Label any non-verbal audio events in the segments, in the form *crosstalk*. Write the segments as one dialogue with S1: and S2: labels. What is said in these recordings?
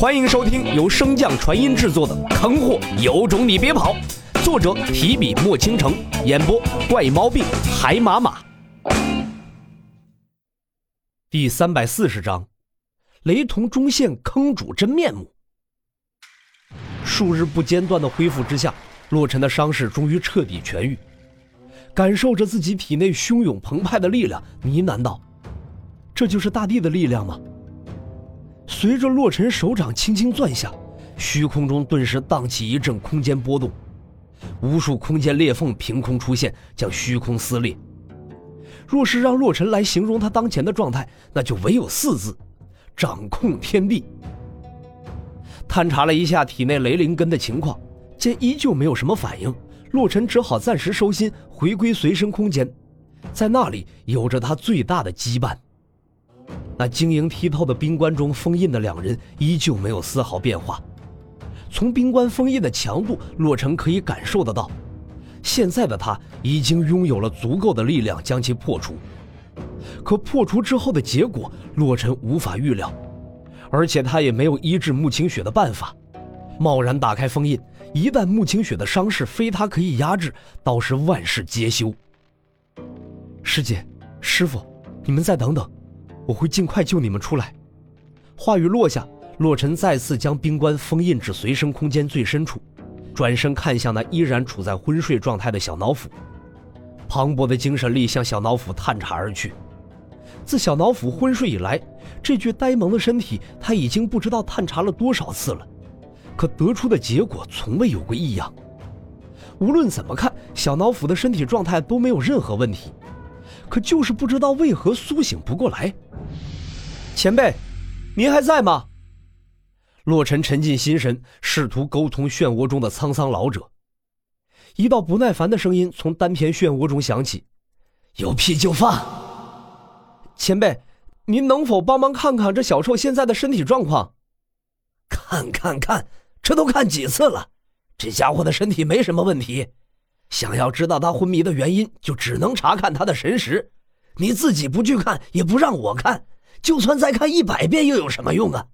S1: 欢迎收听由升降传音制作的《坑货有种你别跑》，作者提笔墨倾城，演播怪猫病海马马。第三百四十章，雷同中现坑主真面目。数日不间断的恢复之下，洛尘的伤势终于彻底痊愈，感受着自己体内汹涌澎湃的力量，呢喃道：“这就是大地的力量吗？”随着洛尘手掌轻轻攥下，虚空中顿时荡起一阵空间波动，无数空间裂缝凭空出现，将虚空撕裂。若是让洛尘来形容他当前的状态，那就唯有四字：掌控天地。探查了一下体内雷灵根的情况，见依旧没有什么反应，洛尘只好暂时收心，回归随身空间，在那里有着他最大的羁绊。那晶莹剔透的冰棺中封印的两人依旧没有丝毫变化。从冰棺封印的强度，洛尘可以感受得到，现在的他已经拥有了足够的力量将其破除。可破除之后的结果，洛尘无法预料，而且他也没有医治穆清雪的办法。贸然打开封印，一旦穆清雪的伤势非他可以压制，倒是万事皆休。师姐，师傅，你们再等等。我会尽快救你们出来。话语落下，洛尘再次将冰棺封印至随身空间最深处，转身看向那依然处在昏睡状态的小脑斧。磅礴的精神力向小脑斧探查而去。自小脑斧昏睡以来，这具呆萌的身体他已经不知道探查了多少次了，可得出的结果从未有过异样。无论怎么看，小脑斧的身体状态都没有任何问题。可就是不知道为何苏醒不过来。前辈，您还在吗？洛尘沉浸心神，试图沟通漩涡中的沧桑老者。一道不耐烦的声音从丹田漩涡中响起：“有屁就放。”前辈，您能否帮忙看看这小臭现在的身体状况？
S2: 看看看，这都看几次了，这家伙的身体没什么问题。想要知道他昏迷的原因，就只能查看他的神识。你自己不去看，也不让我看，就算再看一百遍，又有什么用啊？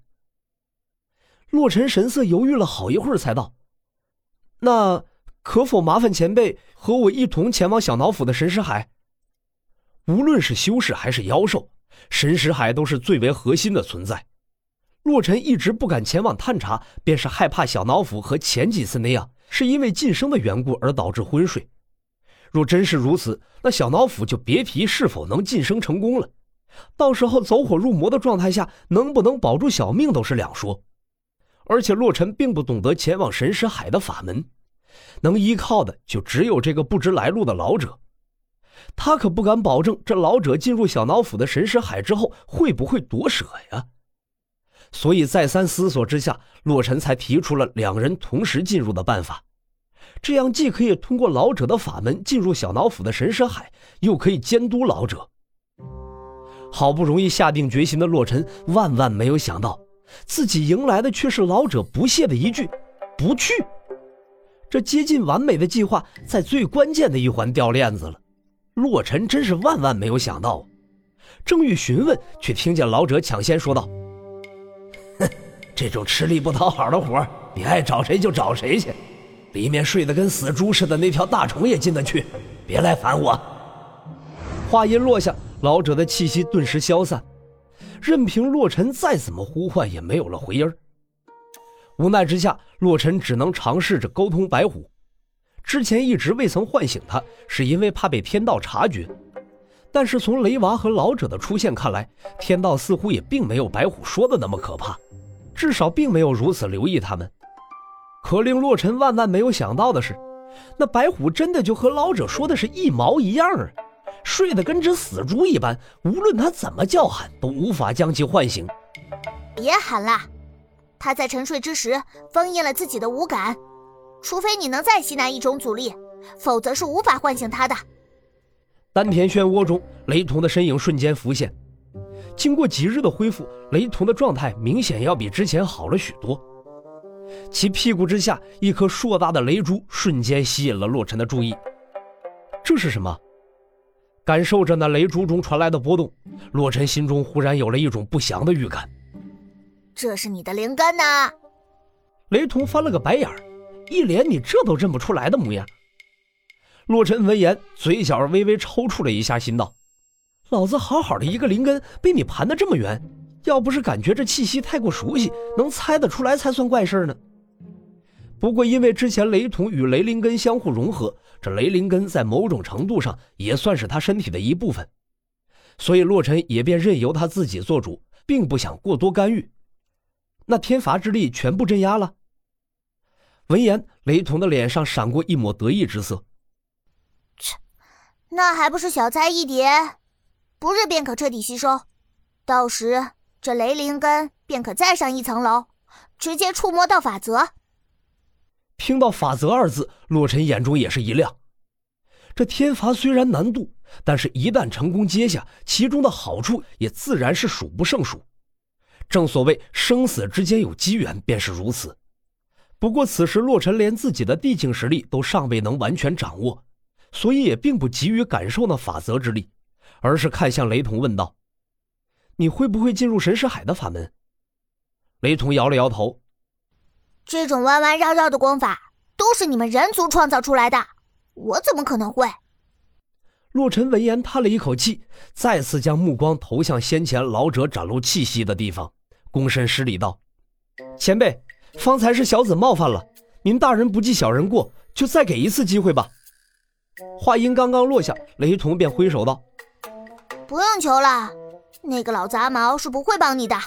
S1: 洛尘神色犹豫了好一会儿，才道：“那可否麻烦前辈和我一同前往小脑府的神识海？无论是修士还是妖兽，神识海都是最为核心的存在。洛尘一直不敢前往探查，便是害怕小脑府和前几次那样。”是因为晋升的缘故而导致昏睡。若真是如此，那小脑斧就别提是否能晋升成功了。到时候走火入魔的状态下，能不能保住小命都是两说。而且洛尘并不懂得前往神识海的法门，能依靠的就只有这个不知来路的老者。他可不敢保证这老者进入小脑斧的神识海之后会不会夺舍呀。所以再三思索之下，洛尘才提出了两人同时进入的办法。这样既可以通过老者的法门进入小脑斧的神识海，又可以监督老者。好不容易下定决心的洛尘，万万没有想到，自己迎来的却是老者不屑的一句“不去”。这接近完美的计划，在最关键的一环掉链子了。洛尘真是万万没有想到。正欲询问，却听见老者抢先说道。
S2: 哼 *laughs* 这种吃力不讨好的活你爱找谁就找谁去。里面睡得跟死猪似的那条大虫也进得去，别来烦我。
S1: 话音落下，老者的气息顿时消散，任凭洛尘再怎么呼唤，也没有了回音。无奈之下，洛尘只能尝试着沟通白虎。之前一直未曾唤醒他，是因为怕被天道察觉。但是从雷娃和老者的出现看来，天道似乎也并没有白虎说的那么可怕。至少并没有如此留意他们，可令洛尘万万没有想到的是，那白虎真的就和老者说的是一毛一样啊！睡得跟只死猪一般，无论他怎么叫喊，都无法将其唤醒。
S3: 别喊了，他在沉睡之时封印了自己的五感，除非你能再吸纳一种阻力，否则是无法唤醒他的。
S1: 丹田漩涡中，雷同的身影瞬间浮现。经过几日的恢复，雷同的状态明显要比之前好了许多。其屁股之下，一颗硕大的雷珠瞬间吸引了洛尘的注意。这是什么？感受着那雷珠中传来的波动，洛尘心中忽然有了一种不祥的预感。
S3: 这是你的灵根呐！
S1: 雷同翻了个白眼儿，一脸你这都认不出来的模样。洛尘闻言，嘴角微微抽搐了一下，心道：“老子好好的一个灵根，被你盘的这么圆，要不是感觉这气息太过熟悉，能猜得出来才算怪事呢。”不过，因为之前雷同与雷灵根相互融合，这雷灵根在某种程度上也算是他身体的一部分，所以洛尘也便任由他自己做主，并不想过多干预。那天罚之力全部镇压了。闻言，雷同的脸上闪过一抹得意之色。
S3: 切，那还不是小菜一碟，不日便可彻底吸收，到时这雷灵根便可再上一层楼，直接触摸到法则。
S1: 听到“法则”二字，洛尘眼中也是一亮。这天罚虽然难度，但是一旦成功接下，其中的好处也自然是数不胜数。正所谓生死之间有机缘，便是如此。不过此时洛尘连自己的地境实力都尚未能完全掌握，所以也并不急于感受那法则之力，而是看向雷同问道：“你会不会进入神识海的法门？”雷同摇了摇头。
S3: 这种弯弯绕绕的功法都是你们人族创造出来的，我怎么可能会？
S1: 洛尘闻言叹了一口气，再次将目光投向先前老者展露气息的地方，躬身施礼道：“前辈，方才是小子冒犯了，您大人不计小人过，就再给一次机会吧。”话音刚刚落下，雷同便挥手道：“
S3: 不用求了，那个老杂毛是不会帮你的。”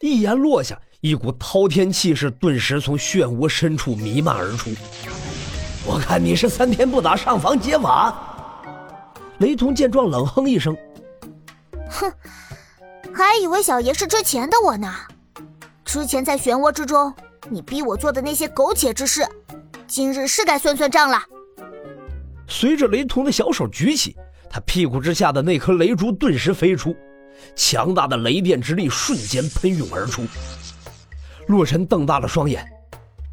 S1: 一言落下。一股滔天气势顿时从漩涡深处弥漫而出。
S2: 我看你是三天不打上房揭瓦。
S1: 雷同见状冷哼一声：“
S3: 哼，还以为小爷是之前的我呢。之前在漩涡之中，你逼我做的那些苟且之事，今日是该算算账了。”
S1: 随着雷同的小手举起，他屁股之下的那颗雷珠顿时飞出，强大的雷电之力瞬间喷涌而出。洛尘瞪大了双眼，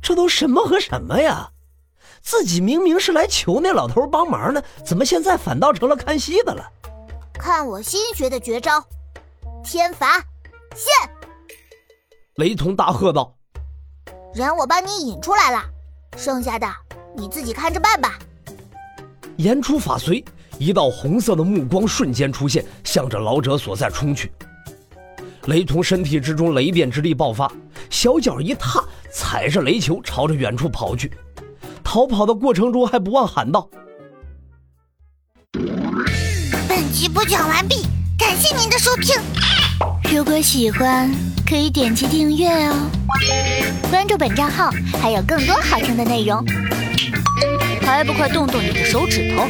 S2: 这都什么和什么呀？自己明明是来求那老头帮忙的，怎么现在反倒成了看戏的了？
S3: 看我新学的绝招，天罚现！
S1: 雷同大喝道：“
S3: 人我帮你引出来了，剩下的你自己看着办吧。”
S1: 言出法随，一道红色的目光瞬间出现，向着老者所在冲去。雷同身体之中雷电之力爆发。小脚一踏，踩着雷球朝着远处跑去。逃跑的过程中，还不忘喊道：“
S3: 本集播讲完毕，感谢您的收听。
S4: 如果喜欢，可以点击订阅哦，关注本账号还有更多好听的内容。还不快动动你的手指头！”